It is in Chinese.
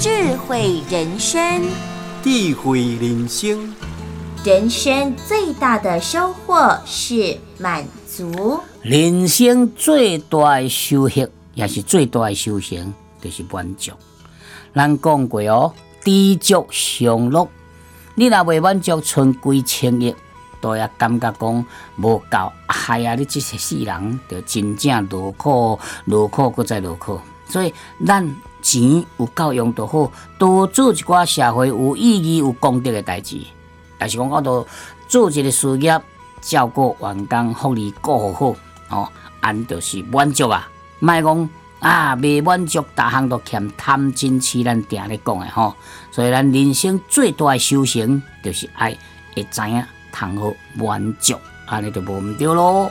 智慧人生，智慧人生，人生最大的收获是满足。人生最大的收获，也是最大的修行，就是满足。咱讲过哦，知足常乐。你若未满足，存几千亿，都也感觉讲无够。害啊！你即些世人，就真正落苦，落苦，搁再落苦。所以，咱钱有够用就好，多做一寡社会有意义、有功德的代志。但是讲，我都做一个事业，照顾员工福利，过好哦，安就是满足啊！莫讲啊，未满足，逐项都欠贪嗔痴，咱定咧讲的吼。所以，咱人生最大的修行，就是爱会知影通好满足，安尼就无毋对咯。